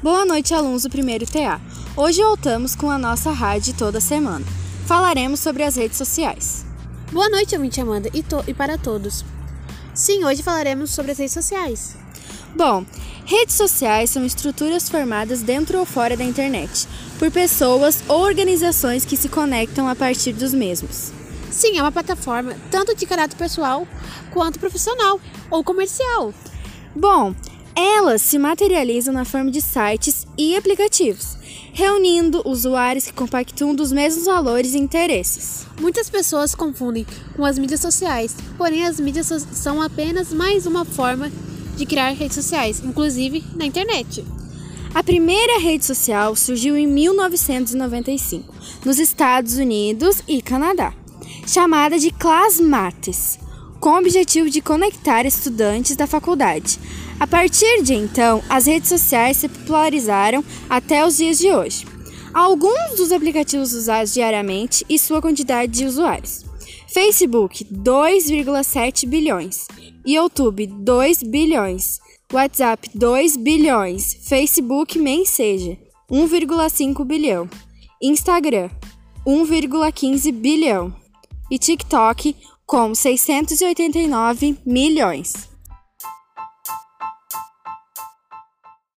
Boa noite, alunos do primeiro TA. Hoje voltamos com a nossa rádio toda semana. Falaremos sobre as redes sociais. Boa noite, ouvinte Amanda, e, to e para todos. Sim, hoje falaremos sobre as redes sociais. Bom, redes sociais são estruturas formadas dentro ou fora da internet, por pessoas ou organizações que se conectam a partir dos mesmos. Sim, é uma plataforma tanto de caráter pessoal quanto profissional ou comercial. Bom, elas se materializam na forma de sites e aplicativos, reunindo usuários que compactuam dos mesmos valores e interesses. Muitas pessoas confundem com as mídias sociais, porém as mídias so são apenas mais uma forma de criar redes sociais, inclusive na internet. A primeira rede social surgiu em 1995, nos Estados Unidos e Canadá, chamada de Classmates, com o objetivo de conectar estudantes da faculdade. A partir de então, as redes sociais se popularizaram até os dias de hoje. Alguns dos aplicativos usados diariamente e sua quantidade de usuários. Facebook, 2,7 bilhões. YouTube, 2 bilhões. WhatsApp, 2 bilhões. Facebook Messenger, 1,5 bilhão. Instagram, 1,15 bilhão. E TikTok, com 689 milhões.